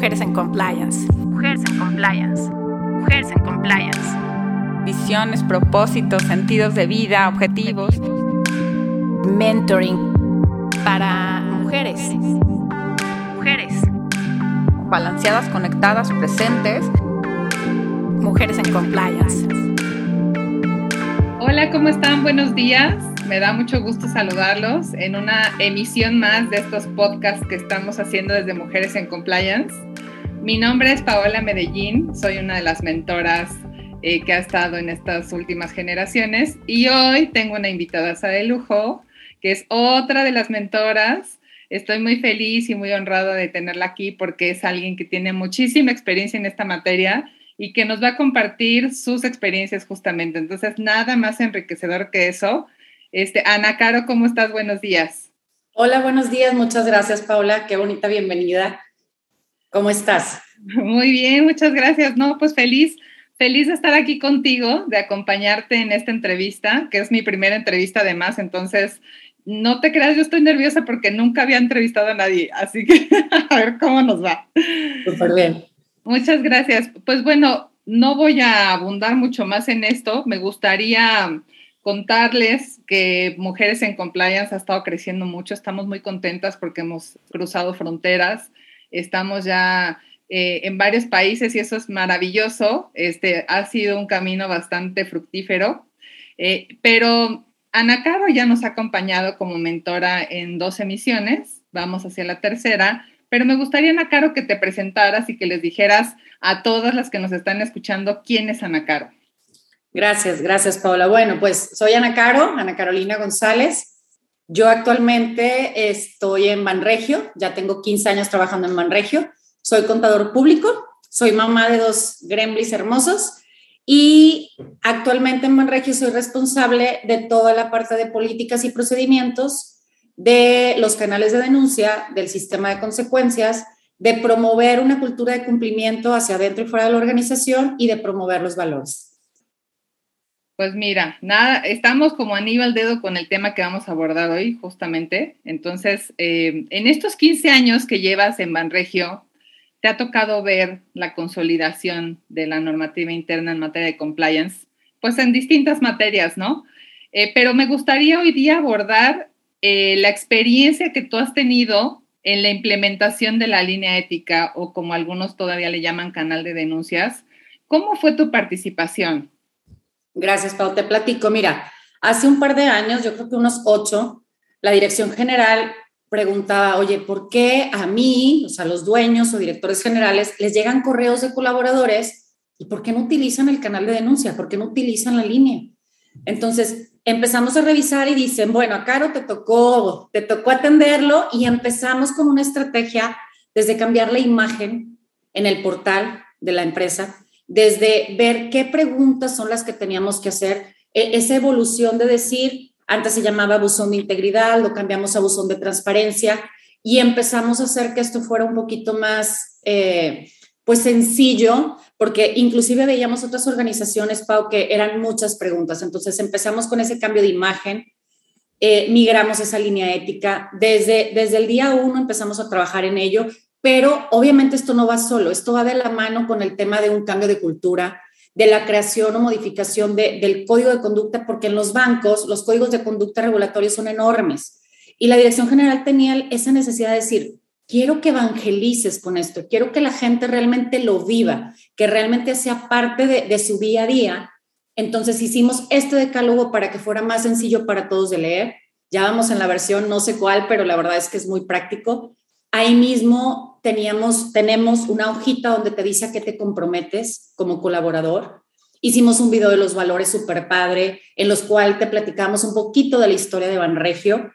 Mujeres en Compliance. Mujeres en Compliance. Mujeres en Compliance. Visiones, propósitos, sentidos de vida, objetivos. Mentoring para mujeres. Mujeres. Balanceadas, conectadas, presentes. Mujeres en Compliance. Hola, ¿cómo están? Buenos días. Me da mucho gusto saludarlos en una emisión más de estos podcasts que estamos haciendo desde Mujeres en Compliance. Mi nombre es Paola Medellín, soy una de las mentoras eh, que ha estado en estas últimas generaciones y hoy tengo una invitada de lujo, que es otra de las mentoras. Estoy muy feliz y muy honrada de tenerla aquí porque es alguien que tiene muchísima experiencia en esta materia y que nos va a compartir sus experiencias justamente. Entonces, nada más enriquecedor que eso. Este, Ana Caro, ¿cómo estás? Buenos días. Hola, buenos días. Muchas gracias, Paula. Qué bonita bienvenida. ¿Cómo estás? Muy bien, muchas gracias. No, pues feliz, feliz de estar aquí contigo, de acompañarte en esta entrevista, que es mi primera entrevista además. Entonces, no te creas, yo estoy nerviosa porque nunca había entrevistado a nadie. Así que a ver cómo nos va. Súper bien. Muchas gracias. Pues bueno, no voy a abundar mucho más en esto. Me gustaría contarles que Mujeres en Compliance ha estado creciendo mucho. Estamos muy contentas porque hemos cruzado fronteras. Estamos ya eh, en varios países y eso es maravilloso. Este ha sido un camino bastante fructífero. Eh, pero Ana Caro ya nos ha acompañado como mentora en dos emisiones. Vamos hacia la tercera pero me gustaría, Ana Caro, que te presentaras y que les dijeras a todas las que nos están escuchando quién es Ana Caro. Gracias, gracias, Paola. Bueno, pues soy Ana Caro, Ana Carolina González. Yo actualmente estoy en Manregio, ya tengo 15 años trabajando en Manregio. Soy contador público, soy mamá de dos gremlins hermosos y actualmente en Manregio soy responsable de toda la parte de políticas y procedimientos de los canales de denuncia, del sistema de consecuencias, de promover una cultura de cumplimiento hacia adentro y fuera de la organización y de promover los valores. Pues mira, nada, estamos como anillo al dedo con el tema que vamos a abordar hoy, justamente. Entonces, eh, en estos 15 años que llevas en Banregio, te ha tocado ver la consolidación de la normativa interna en materia de compliance, pues en distintas materias, ¿no? Eh, pero me gustaría hoy día abordar eh, la experiencia que tú has tenido en la implementación de la línea ética o como algunos todavía le llaman canal de denuncias, ¿cómo fue tu participación? Gracias, Pau. Te platico. Mira, hace un par de años, yo creo que unos ocho, la dirección general preguntaba, oye, ¿por qué a mí, o sea, los dueños o directores generales, les llegan correos de colaboradores y por qué no utilizan el canal de denuncia? ¿Por qué no utilizan la línea? Entonces, empezamos a revisar y dicen, bueno, a Caro te tocó, te tocó atenderlo y empezamos con una estrategia desde cambiar la imagen en el portal de la empresa, desde ver qué preguntas son las que teníamos que hacer, e, esa evolución de decir, antes se llamaba buzón de integridad, lo cambiamos a buzón de transparencia y empezamos a hacer que esto fuera un poquito más, eh, pues sencillo, porque inclusive veíamos otras organizaciones, Pau, que eran muchas preguntas. Entonces empezamos con ese cambio de imagen, eh, migramos esa línea ética. Desde, desde el día uno empezamos a trabajar en ello, pero obviamente esto no va solo, esto va de la mano con el tema de un cambio de cultura, de la creación o modificación del código de conducta, porque en los bancos los códigos de conducta regulatorios son enormes. Y la Dirección General tenía esa necesidad de decir, quiero que evangelices con esto, quiero que la gente realmente lo viva, que realmente sea parte de, su día a día. Entonces hicimos este decálogo para que fuera más sencillo para todos de leer. Ya vamos en la versión no sé cuál, pero la verdad es que es muy práctico. Ahí mismo teníamos, tenemos una hojita donde te dice a qué te comprometes como colaborador. Hicimos un video de los valores super padre, en los cuales te platicamos un poquito de la historia de Banregio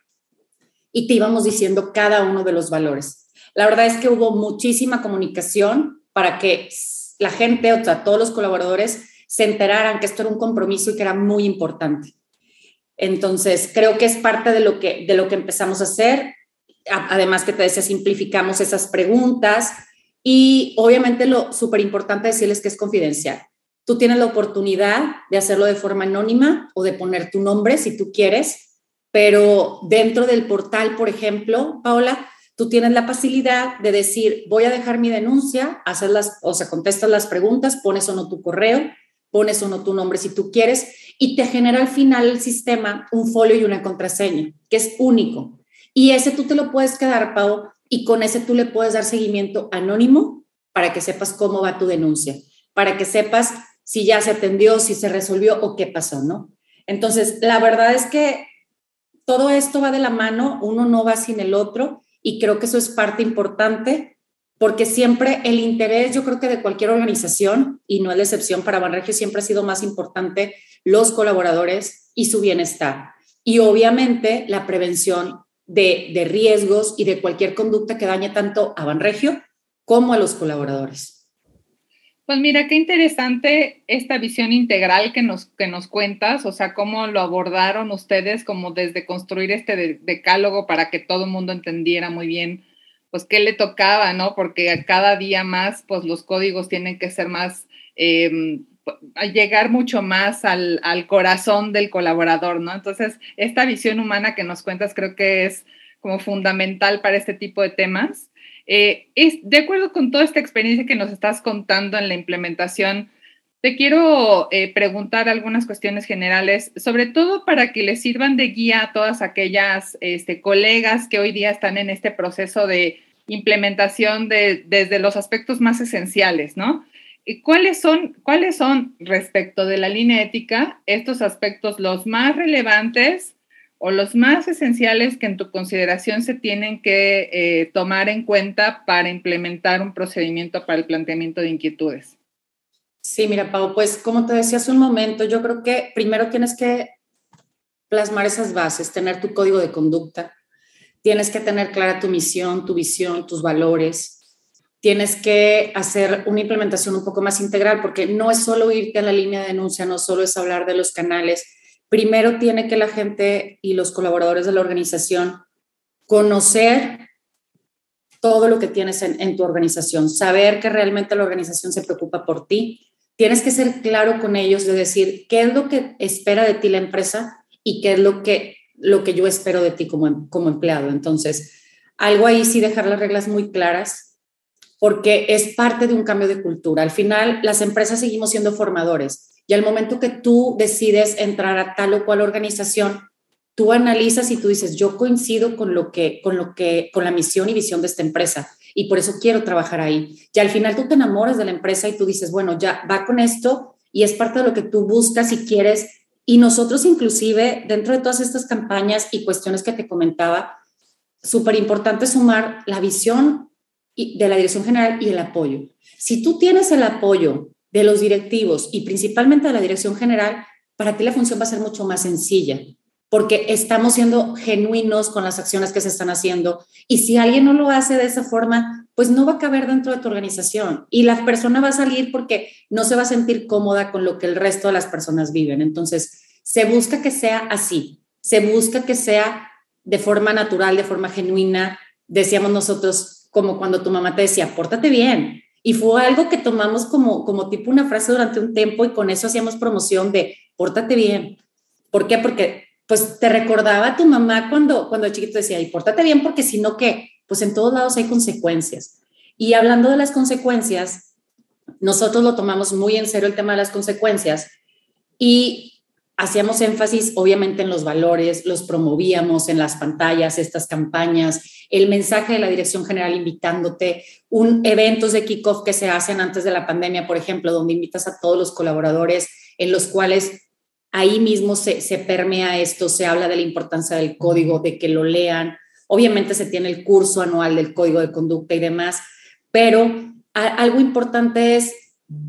y te íbamos diciendo cada uno de los valores. La verdad es que hubo muchísima comunicación para que la gente, o sea, todos los colaboradores se enteraran que esto era un compromiso y que era muy importante. Entonces, creo que es parte de lo que, de lo que empezamos a hacer. Además que te decía, simplificamos esas preguntas y obviamente lo súper importante decirles que es confidencial. Tú tienes la oportunidad de hacerlo de forma anónima o de poner tu nombre si tú quieres, pero dentro del portal, por ejemplo, Paola, tú tienes la facilidad de decir, voy a dejar mi denuncia, hacer las, o sea, contestas las preguntas, pones o no tu correo, pones o no tu nombre si tú quieres, y te genera al final el sistema un folio y una contraseña, que es único. Y ese tú te lo puedes quedar, Pau, y con ese tú le puedes dar seguimiento anónimo para que sepas cómo va tu denuncia, para que sepas si ya se atendió, si se resolvió o qué pasó, ¿no? Entonces, la verdad es que todo esto va de la mano, uno no va sin el otro y creo que eso es parte importante porque siempre el interés, yo creo que de cualquier organización, y no es la excepción para Banregio, siempre ha sido más importante los colaboradores y su bienestar. Y obviamente la prevención de, de riesgos y de cualquier conducta que dañe tanto a Banregio como a los colaboradores. Pues mira, qué interesante esta visión integral que nos, que nos cuentas, o sea, cómo lo abordaron ustedes, como desde construir este decálogo para que todo el mundo entendiera muy bien, pues, qué le tocaba, ¿no? Porque cada día más, pues, los códigos tienen que ser más, eh, llegar mucho más al, al corazón del colaborador, ¿no? Entonces, esta visión humana que nos cuentas creo que es como fundamental para este tipo de temas. Eh, es, de acuerdo con toda esta experiencia que nos estás contando en la implementación, te quiero eh, preguntar algunas cuestiones generales, sobre todo para que les sirvan de guía a todas aquellas este, colegas que hoy día están en este proceso de implementación de, desde los aspectos más esenciales, ¿no? ¿Cuáles son, ¿Cuáles son, respecto de la línea ética, estos aspectos los más relevantes o los más esenciales que en tu consideración se tienen que eh, tomar en cuenta para implementar un procedimiento para el planteamiento de inquietudes? Sí, mira, Pau, pues como te decía hace un momento, yo creo que primero tienes que plasmar esas bases, tener tu código de conducta, tienes que tener clara tu misión, tu visión, tus valores, tienes que hacer una implementación un poco más integral, porque no es solo irte a la línea de denuncia, no solo es hablar de los canales, primero tiene que la gente y los colaboradores de la organización conocer todo lo que tienes en, tu organización, saber que realmente la organización se preocupa por ti. Tienes que ser claro con ellos de decir qué es lo que espera de ti la empresa y qué es lo que, lo que yo espero de ti como, como empleado. Entonces, algo ahí sí dejar las reglas muy claras porque es parte de un cambio de cultura. Al final, las empresas seguimos siendo formadores y al momento que tú decides entrar a tal o cual organización, tú analizas y tú dices, yo coincido con lo que, con lo que, con la misión y visión de esta empresa y por eso quiero trabajar ahí. Y al final tú te enamoras de la empresa y tú dices, bueno, ya va con esto y es parte de lo que tú buscas y quieres. Y nosotros inclusive, dentro de todas estas campañas y cuestiones que te comentaba, súper importante sumar la visión de la dirección general y el apoyo. Si tú tienes el apoyo de los directivos y principalmente de la dirección general, para ti la función va a ser mucho más sencilla, porque estamos siendo genuinos con las acciones que se están haciendo. Y si alguien no lo hace de esa forma, pues no va a caber dentro de tu organización y la persona va a salir porque no se va a sentir cómoda con lo que el resto de las personas viven. Entonces, se busca que sea así, se busca que sea de forma natural, de forma genuina. Decíamos nosotros, como cuando tu mamá te decía, pórtate bien, y fue algo que tomamos como, como tipo una frase durante un tiempo y con eso hacíamos promoción de pórtate bien. ¿Por qué? Porque pues te recordaba a tu mamá cuando, cuando el chiquito decía, y pórtate bien porque si no, ¿qué? Pues en todos lados hay consecuencias. Y hablando de las consecuencias, nosotros lo tomamos muy en serio el tema de las consecuencias y hacíamos énfasis obviamente en los valores, los promovíamos en las pantallas, estas campañas, el mensaje de la Dirección General invitándote, un eventos de kickoff que se hacen antes de la pandemia, por ejemplo, donde invitas a todos los colaboradores, en los cuales ahí mismo se, se permea esto, se habla de la importancia del código, de que lo lean. Obviamente se tiene el curso anual del código de conducta y demás, pero algo importante es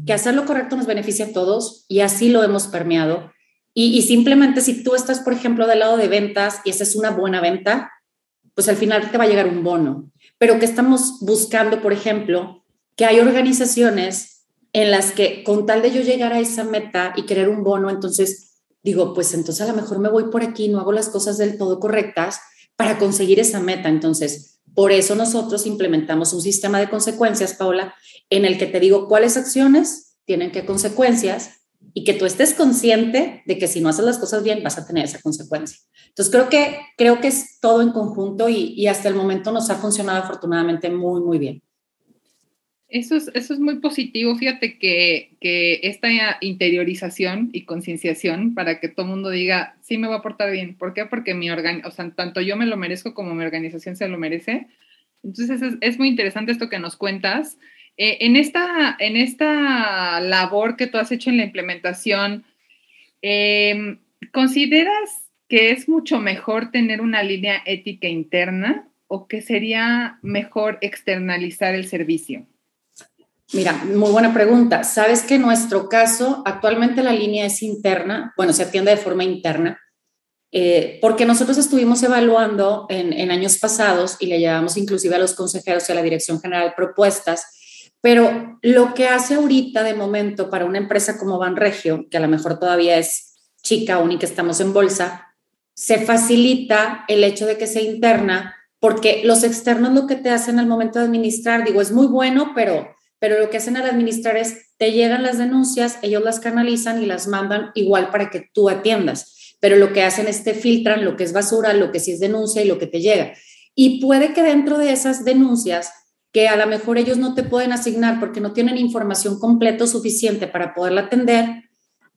que hacer lo correcto nos beneficia a todos y así lo hemos permeado y, simplemente si tú estás, por ejemplo, del lado de ventas y esa es una buena venta, pues al final te va a llegar un bono. Pero que estamos buscando, por ejemplo, que hay organizaciones en las que con tal de yo llegar a esa meta y querer un bono, entonces digo, pues entonces a lo mejor me voy por aquí, no hago las cosas del todo correctas para conseguir esa meta. Entonces, por eso nosotros implementamos un sistema de consecuencias, Paula, en el que te digo cuáles acciones tienen qué consecuencias y que tú estés consciente de que si no haces las cosas bien vas a tener esa consecuencia. Entonces creo que, creo que es todo en conjunto y, hasta el momento nos ha funcionado afortunadamente muy, muy bien. Eso es, eso es muy positivo. Fíjate que, que esta interiorización y concienciación para que todo el mundo diga, sí me va a portar bien. ¿Por qué? Porque mi organ o sea, tanto yo me lo merezco como mi organización se lo merece. Entonces es, es muy interesante esto que nos cuentas. Eh, en, esta, en esta labor que tú has hecho en la implementación, eh, ¿consideras que es mucho mejor tener una línea ética interna o que sería mejor externalizar el servicio? Mira, muy buena pregunta. Sabes que en nuestro caso, actualmente la línea es interna, bueno, se atiende de forma interna, eh, porque nosotros estuvimos evaluando en, en, años pasados y le llevamos inclusive a los consejeros y a la Dirección General propuestas, pero lo que hace ahorita de momento para una empresa como Banregio, que a lo mejor todavía es chica, única, estamos en bolsa, se facilita el hecho de que sea interna, porque los externos lo que te hacen al momento de administrar, digo, es muy bueno, pero pero lo que hacen al administrar es, te llegan las denuncias, ellos las canalizan y las mandan igual para que tú atiendas, pero lo que hacen es te filtran lo que es basura, lo que sí es denuncia y lo que te llega. Y puede que dentro de esas denuncias, que a lo mejor ellos no te pueden asignar porque no tienen información completa suficiente para poderla atender,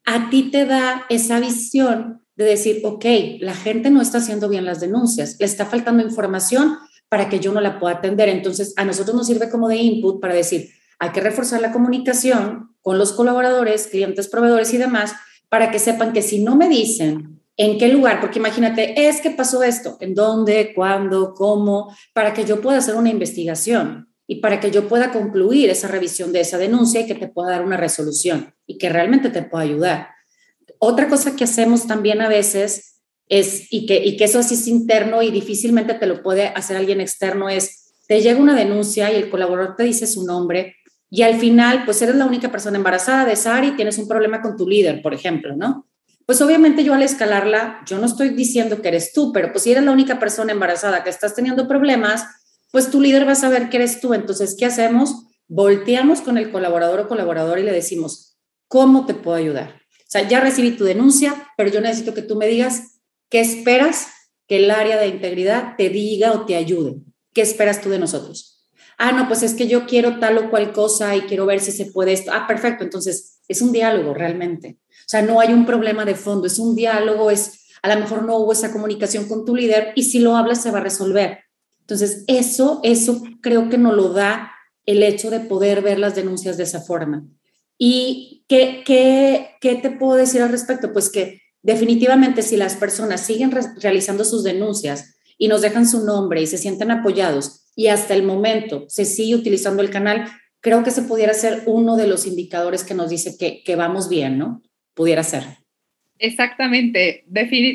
a ti te da esa visión de decir, ok, la gente no está haciendo bien las denuncias, le está faltando información para que yo no la pueda atender. Entonces, a nosotros nos sirve como de input para decir, hay que reforzar la comunicación con los colaboradores, clientes, proveedores y demás para que sepan que si no me dicen en qué lugar, porque imagínate, es que pasó esto, en dónde, cuándo, cómo, para que yo pueda hacer una investigación y para que yo pueda concluir esa revisión de esa denuncia y que te pueda dar una resolución y que realmente te pueda ayudar. Otra cosa que hacemos también a veces es, y que, y que eso así es interno y difícilmente te lo puede hacer alguien externo, es, te llega una denuncia y el colaborador te dice su nombre y al final, pues eres la única persona embarazada de SAR y tienes un problema con tu líder, por ejemplo, ¿no? Pues obviamente yo al escalarla, yo no estoy diciendo que eres tú, pero pues si eres la única persona embarazada que estás teniendo problemas, pues tu líder va a saber que eres tú. Entonces, ¿qué hacemos? Volteamos con el colaborador o colaboradora y le decimos, ¿cómo te puedo ayudar? O sea, ya recibí tu denuncia, pero yo necesito que tú me digas qué esperas que el área de integridad te diga o te ayude. ¿Qué esperas tú de nosotros? ah, no, pues es que yo quiero tal o cual cosa y quiero ver si se puede esto. Ah, perfecto. Entonces, es un diálogo realmente. O sea, no hay un problema de fondo, es un diálogo, es a lo mejor no hubo esa comunicación con tu líder y si lo hablas se va a resolver. Entonces, eso, eso creo que nos lo da el hecho de poder ver las denuncias de esa forma. ¿Y qué, qué, qué te puedo decir al respecto? Pues que definitivamente si las personas siguen realizando sus denuncias y nos dejan su nombre y se sienten apoyados y hasta el momento se sigue utilizando el canal, creo que se pudiera ser uno de los indicadores que nos dice que, que vamos bien, ¿no? Pudiera ser. Exactamente,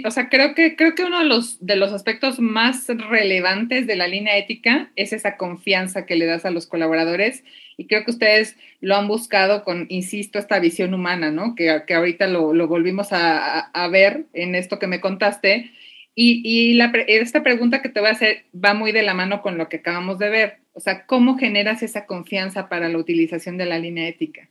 o sea, creo que, creo que uno de los, de los aspectos más relevantes de la línea ética es esa confianza que le das a los colaboradores y creo que ustedes lo han buscado con, insisto, esta visión humana, ¿no? Que, que ahorita lo, lo volvimos a, a, ver en esto que me contaste, y, esta pregunta que te voy a hacer va muy de la mano con lo que acabamos de ver. O sea, ¿cómo generas esa confianza para la utilización de la línea ética?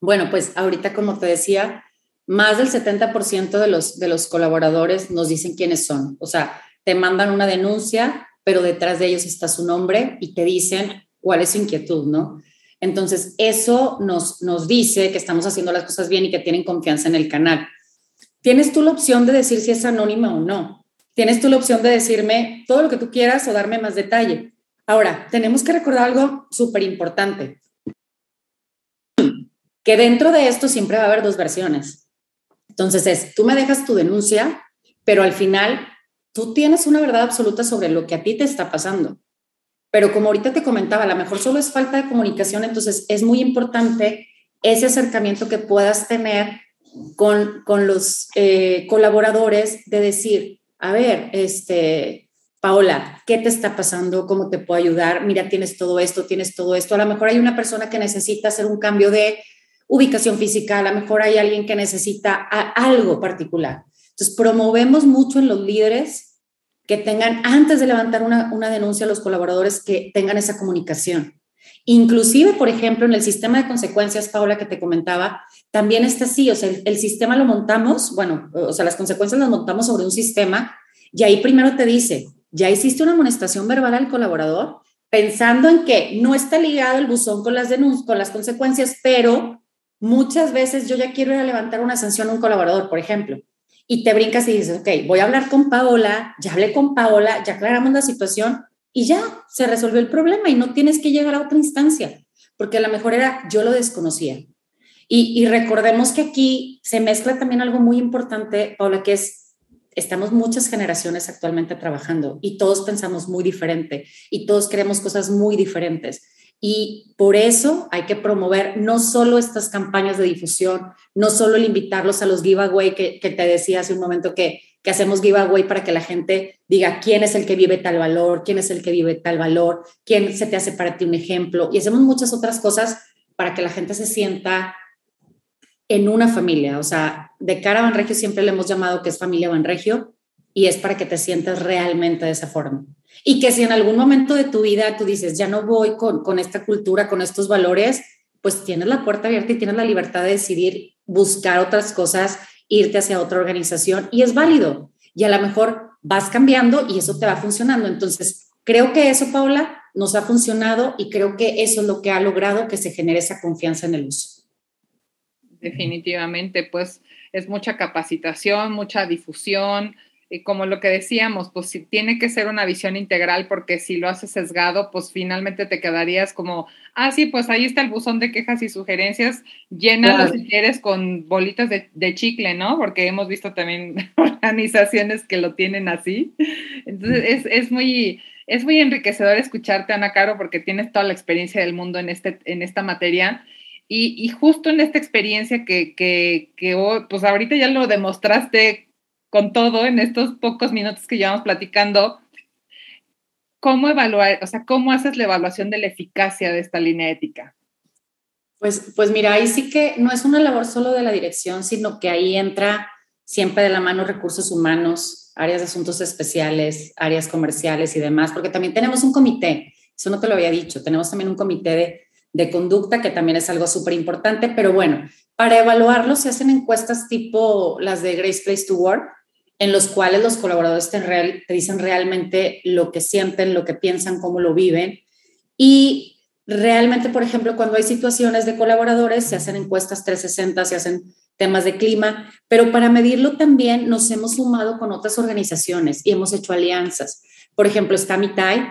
Bueno, pues ahorita, como te decía, más del 70% de los, de los colaboradores nos dicen quiénes son. O sea, te mandan una denuncia, pero detrás de ellos está su nombre y te dicen cuál es su inquietud, ¿no? Entonces, eso nos, nos dice que estamos haciendo las cosas bien y que tienen confianza en el canal. Tienes tú la opción de decir si es anónima o no tienes tú la opción de decirme todo lo que tú quieras o darme más detalle. Ahora, tenemos que recordar algo súper importante, que dentro de esto siempre va a haber dos versiones. Entonces es, tú me dejas tu denuncia, pero al final tú tienes una verdad absoluta sobre lo que a ti te está pasando. Pero como ahorita te comentaba, a lo mejor solo es falta de comunicación, entonces es muy importante ese acercamiento que puedas tener con, con los eh, colaboradores de decir, a ver, este, Paola, ¿qué te está pasando? ¿Cómo te puedo ayudar? Mira, tienes todo esto, tienes todo esto. A lo mejor hay una persona que necesita hacer un cambio de ubicación física, a lo mejor hay alguien que necesita algo particular. Entonces, promovemos mucho en los líderes que tengan, antes de levantar una, una denuncia a los colaboradores, que tengan esa comunicación. Inclusive, por ejemplo, en el sistema de consecuencias, Paola, que te comentaba, también está así, o sea, el, el, sistema lo montamos, bueno, o sea, las consecuencias las montamos sobre un sistema y ahí primero te dice, ya hiciste una amonestación verbal al colaborador, pensando en que no está ligado el buzón con las con las consecuencias, pero muchas veces yo ya quiero ir a levantar una sanción a un colaborador, por ejemplo, y te brincas y dices, ok, voy a hablar con Paola, ya hablé con Paola, ya aclaramos la situación y ya se resolvió el problema y no tienes que llegar a otra instancia, porque a lo mejor era yo lo desconocía. Y, recordemos que aquí se mezcla también algo muy importante, Paola, que es estamos muchas generaciones actualmente trabajando y todos pensamos muy diferente y todos queremos cosas muy diferentes. Y por eso hay que promover no solo estas campañas de difusión, no solo el invitarlos a los giveaway que, te decía hace un momento que, que hacemos giveaway para que la gente diga quién es el que vive tal valor, quién es el que vive tal valor, quién se te hace para ti un ejemplo. Y hacemos muchas otras cosas para que la gente se sienta en una familia. O sea, de cara a Banregio siempre le hemos llamado que es familia Banregio y es para que te sientas realmente de esa forma. Y que si en algún momento de tu vida tú dices, ya no voy con, con esta cultura, con estos valores, pues tienes la puerta abierta y tienes la libertad de decidir buscar otras cosas, irte hacia otra organización y es válido. Y a lo mejor vas cambiando y eso te va funcionando. Entonces, creo que eso, Paula, nos ha funcionado y creo que eso es lo que ha logrado que se genere esa confianza en el uso definitivamente, pues es mucha capacitación, mucha difusión, y como lo que decíamos, pues si tiene que ser una visión integral, porque si lo haces sesgado, pues finalmente te quedarías como, ah, sí, pues ahí está el buzón de quejas y sugerencias, llénalo si quieres con bolitas de, de, chicle, ¿no? Porque hemos visto también organizaciones que lo tienen así. Entonces, es, es muy... Es muy enriquecedor escucharte, Ana Caro, porque tienes toda la experiencia del mundo en, este, en esta materia y, justo en esta experiencia que, que, que, pues ahorita ya lo demostraste con todo en estos pocos minutos que llevamos platicando, ¿cómo evaluar, o sea, cómo haces la evaluación de la eficacia de esta línea ética? Pues, pues mira, ahí sí que no es una labor solo de la dirección, sino que ahí entra siempre de la mano recursos humanos, áreas de asuntos especiales, áreas comerciales y demás, porque también tenemos un comité, eso no te lo había dicho, tenemos también un comité de de conducta, que también es algo súper importante, pero bueno, para evaluarlo se hacen encuestas tipo las de Grace Place to Work, en los cuales los colaboradores te, real, dicen realmente lo que sienten, lo que piensan, cómo lo viven. Y realmente, por ejemplo, cuando hay situaciones de colaboradores, se hacen encuestas 360, se hacen temas de clima, pero para medirlo también nos hemos sumado con otras organizaciones y hemos hecho alianzas. Por ejemplo, está Mitai,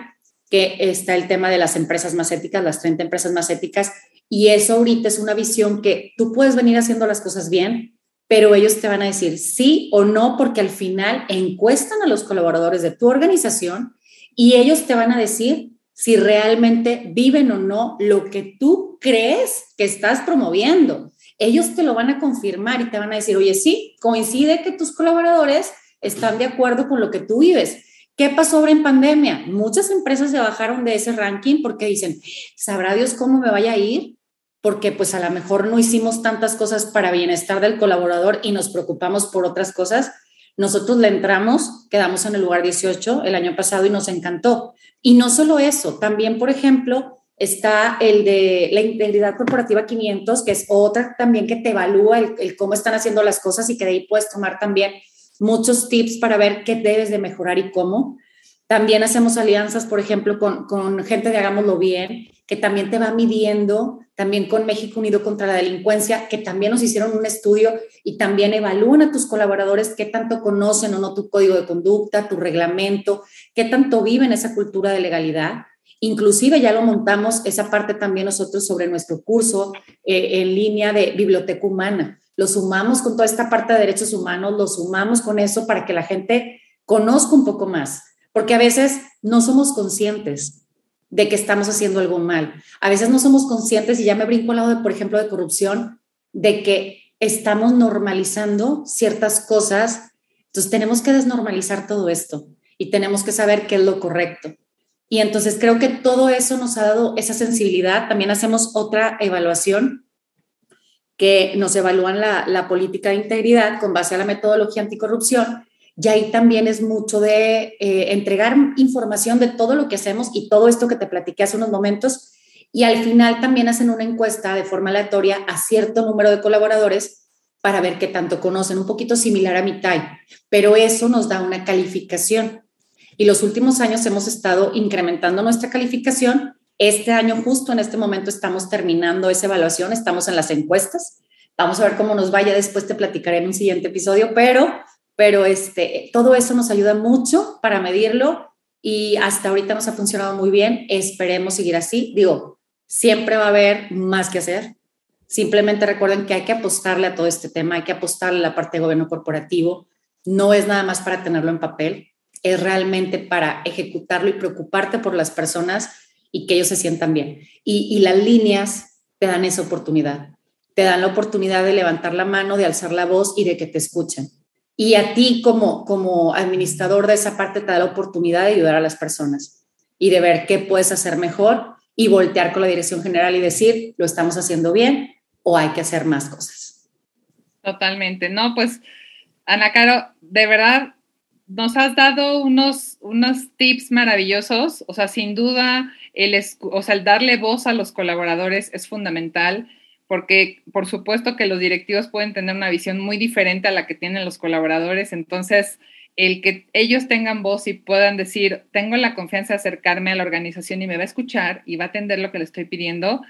que está el tema de las empresas más éticas, las 30 empresas más éticas, y eso ahorita es una visión que tú puedes venir haciendo las cosas bien, pero ellos te van a decir sí o no, porque al final encuestan a los colaboradores de tu organización y ellos te van a decir si realmente viven o no lo que tú crees que estás promoviendo. Ellos te lo van a confirmar y te van a decir, oye, sí, coincide que tus colaboradores están de acuerdo con lo que tú vives ¿Qué pasó ahora en pandemia? Muchas empresas se bajaron de ese ranking porque dicen, ¿sabrá Dios cómo me vaya a ir? Porque pues a lo mejor no hicimos tantas cosas para bienestar del colaborador y nos preocupamos por otras cosas. Nosotros le entramos, quedamos en el lugar 18 el año pasado y nos encantó. Y no solo eso, también, por ejemplo, está el de la integridad corporativa 500, que es otra también que te evalúa el, cómo están haciendo las cosas y que de ahí puedes tomar también muchos tips para ver qué debes de mejorar y cómo. También hacemos alianzas, por ejemplo, con, con, gente de Hagámoslo Bien, que también te va midiendo, también con México Unido contra la Delincuencia, que también nos hicieron un estudio y también evalúan a tus colaboradores qué tanto conocen o no tu código de conducta, tu reglamento, qué tanto viven esa cultura de legalidad. Inclusive ya lo montamos esa parte también nosotros sobre nuestro curso eh, en línea de biblioteca humana lo sumamos con toda esta parte de derechos humanos, lo sumamos con eso para que la gente conozca un poco más, porque a veces no somos conscientes de que estamos haciendo algo mal. A veces no somos conscientes, y ya me brinco al lado, de, por ejemplo, de corrupción, de que estamos normalizando ciertas cosas. Entonces tenemos que desnormalizar todo esto y tenemos que saber qué es lo correcto. Y entonces creo que todo eso nos ha dado esa sensibilidad. También hacemos otra evaluación que nos evalúan la, política de integridad con base a la metodología anticorrupción. Y ahí también es mucho de eh, entregar información de todo lo que hacemos y todo esto que te platiqué hace unos momentos. Y al final también hacen una encuesta de forma aleatoria a cierto número de colaboradores para ver qué tanto conocen, un poquito similar a mi TAI, pero eso nos da una calificación. Y los últimos años hemos estado incrementando nuestra calificación. Este año, justo en este momento, estamos terminando esa evaluación, estamos en las encuestas. Vamos a ver cómo nos vaya, después te platicaré en un siguiente episodio, pero, pero este, todo eso nos ayuda mucho para medirlo y hasta ahorita nos ha funcionado muy bien. Esperemos seguir así. Digo, siempre va a haber más que hacer. Simplemente recuerden que hay que apostarle a todo este tema, hay que apostarle a la parte de gobierno corporativo. No es nada más para tenerlo en papel, es realmente para ejecutarlo y preocuparte por las personas y que ellos se sientan bien. Y, y las líneas te dan esa oportunidad. Te dan la oportunidad de levantar la mano, de alzar la voz y de que te escuchen. Y a ti como, como administrador de esa parte te da la oportunidad de ayudar a las personas y de ver qué puedes hacer mejor y voltear con la dirección general y decir, lo estamos haciendo bien o hay que hacer más cosas. Totalmente. No, pues, Ana Caro, de verdad, nos has dado unos, unos tips maravillosos. O sea, sin duda, el, o sea, el darle voz a los colaboradores es fundamental porque por supuesto que los directivos pueden tener una visión muy diferente a la que tienen los colaboradores. Entonces, el que ellos tengan voz y puedan decir, tengo la confianza de acercarme a la organización y me va a escuchar y va a atender lo que le estoy pidiendo,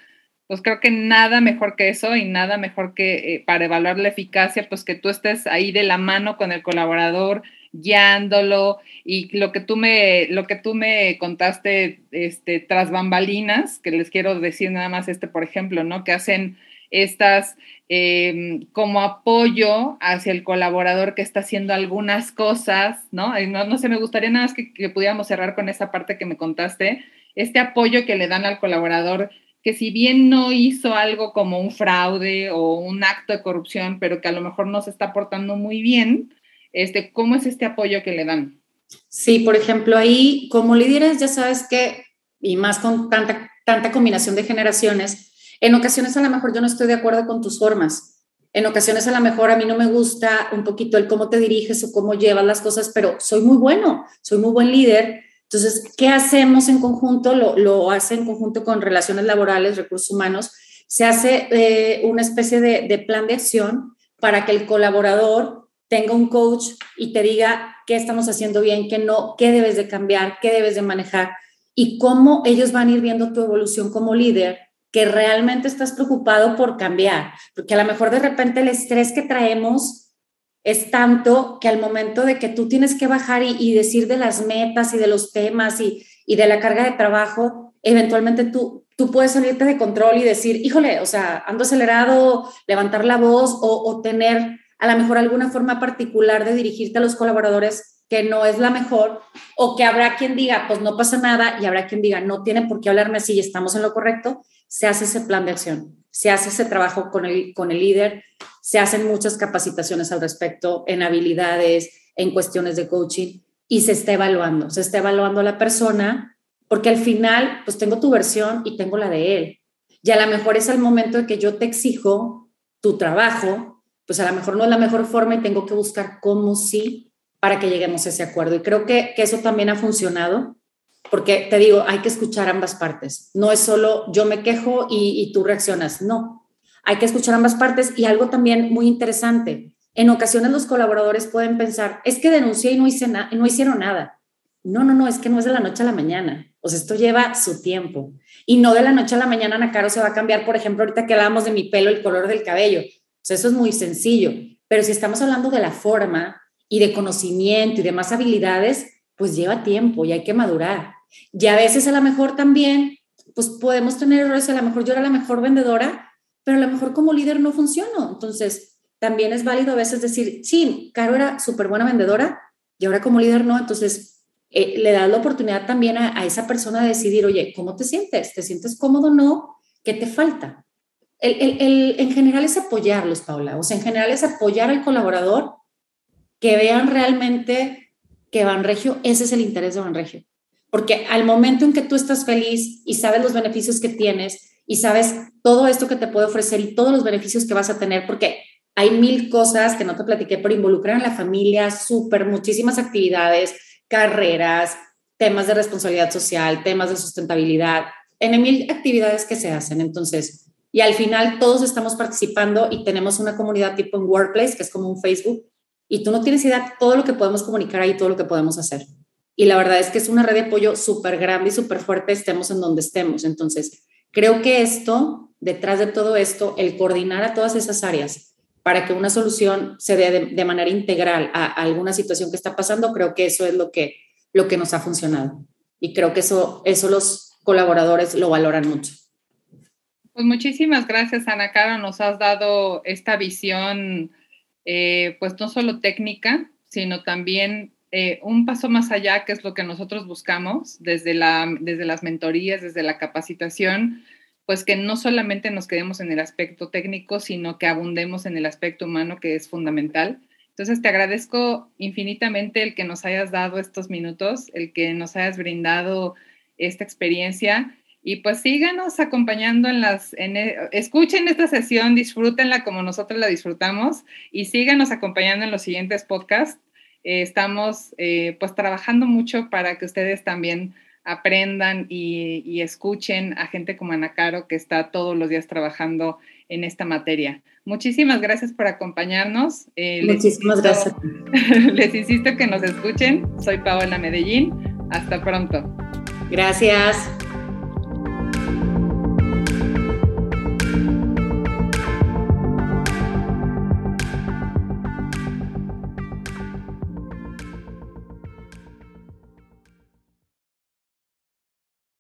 pues creo que nada mejor que eso y nada mejor que eh, para evaluar la eficacia, pues que tú estés ahí de la mano con el colaborador, guiándolo y lo que tú me, lo que tú me contaste este, tras bambalinas, que les quiero decir nada más este, por ejemplo, ¿no? Que hacen estas em, como apoyo hacia el colaborador que está haciendo algunas cosas, ¿no? No, no sé, me gustaría nada más que, que pudiéramos cerrar con esa parte que me contaste, este apoyo que le dan al colaborador que si bien no hizo algo como un fraude o un acto de corrupción, pero que a lo mejor no se está portando muy bien, este, ¿cómo es este apoyo que le dan? Sí, por ejemplo, ahí como líderes ya sabes que, y más con tanta, tanta combinación de generaciones, en ocasiones a lo mejor yo no estoy de acuerdo con tus formas. En ocasiones a lo mejor a mí no me gusta un poquito el cómo te diriges o cómo llevas las cosas, pero soy muy bueno, soy muy buen líder. Entonces, ¿qué hacemos en conjunto? Lo, lo hace en conjunto con relaciones laborales, recursos humanos. Se hace eh, una especie de, plan de acción para que el colaborador tenga un coach y te diga qué estamos haciendo bien, qué no, qué debes de cambiar, qué debes de manejar y cómo ellos van a ir viendo tu evolución como líder, que realmente estás preocupado por cambiar, porque a lo mejor de repente el estrés que traemos es tanto que al momento de que tú tienes que bajar y, decir de las metas y de los temas y, y de la carga de trabajo, eventualmente tú, tú puedes salirte de control y decir, híjole, o sea, ando acelerado, levantar la voz o, o tener a lo mejor alguna forma particular de dirigirte a los colaboradores que no es la mejor, o que habrá quien diga, pues no pasa nada, y habrá quien diga, no tiene por qué hablarme así y estamos en lo correcto, se hace ese plan de acción, se hace ese trabajo con el, con el líder, se hacen muchas capacitaciones al respecto en habilidades, en cuestiones de coaching, y se está evaluando, se está evaluando a la persona, porque al final, pues tengo tu versión y tengo la de él. Y a lo mejor es el momento de que yo te exijo tu trabajo, pues a lo mejor no es la mejor forma y tengo que buscar cómo sí para que lleguemos a ese acuerdo. Y creo que, que eso también ha funcionado, porque te digo, hay que escuchar ambas partes. No es solo yo me quejo y, y tú reaccionas, no. Hay que escuchar ambas partes y algo también muy interesante. En ocasiones los colaboradores pueden pensar, es que denuncié y no, hice no hicieron nada. No, no, no, es que no es de la noche a la mañana. O sea, esto lleva su tiempo. Y no de la noche a la mañana, Ana Caro, se va a cambiar, por ejemplo, ahorita que hablábamos de mi pelo, el color del cabello eso es muy sencillo. Pero si estamos hablando de la forma y de conocimiento y de más habilidades, pues lleva tiempo y hay que madurar. Y a veces a lo mejor también, pues podemos tener errores, a lo mejor yo era la mejor vendedora, pero a lo mejor como líder no funciono. Entonces, también es válido a veces decir, sí, Caro era súper buena vendedora y ahora como líder no. Entonces, eh, le das la oportunidad también a, esa persona de decidir, oye, ¿cómo te sientes? ¿Te sientes cómodo o no? ¿Qué te falta? el, en general es apoyarlos, Paula. O sea, en general es apoyar al colaborador que vean realmente que Banregio, ese es el interés de Banregio. Porque al momento en que tú estás feliz y sabes los beneficios que tienes y sabes todo esto que te puede ofrecer y todos los beneficios que vas a tener, porque hay mil cosas que no te platiqué, pero involucran a la familia, súper, muchísimas actividades, carreras, temas de responsabilidad social, temas de sustentabilidad, en mil actividades que se hacen. Entonces, y al final todos estamos participando y tenemos una comunidad tipo en Workplace, que es como un Facebook, y tú no tienes idea de todo lo que podemos comunicar ahí, todo lo que podemos hacer. Y la verdad es que es una red de apoyo súper grande y súper fuerte, estemos en donde estemos. Entonces, creo que esto, detrás de todo esto, el coordinar a todas esas áreas para que una solución se dé de, manera integral a, alguna situación que está pasando, creo que eso es lo que, lo que nos ha funcionado. Y creo que eso, eso los colaboradores lo valoran mucho. Pues muchísimas gracias, Ana Caro. Nos has dado esta visión, eh, pues no solo técnica, sino también eh, un paso más allá, que es lo que nosotros buscamos desde, la, desde las mentorías, desde la capacitación, pues que no solamente nos quedemos en el aspecto técnico, sino que abundemos en el aspecto humano, que es fundamental. Entonces, te agradezco infinitamente el que nos hayas dado estos minutos, el que nos hayas brindado esta experiencia. Y pues síganos acompañando en las, en, e, escuchen esta sesión, disfrútenla como nosotros la disfrutamos y síganos acompañando en los siguientes podcasts. Eh, estamos eh, pues trabajando mucho para que ustedes también aprendan y, escuchen a gente como Ana Caro que está todos los días trabajando en esta materia. Muchísimas gracias por acompañarnos. Eh, Muchísimas gracias. Les insisto que nos escuchen. Soy Paola Medellín. Hasta pronto. Gracias.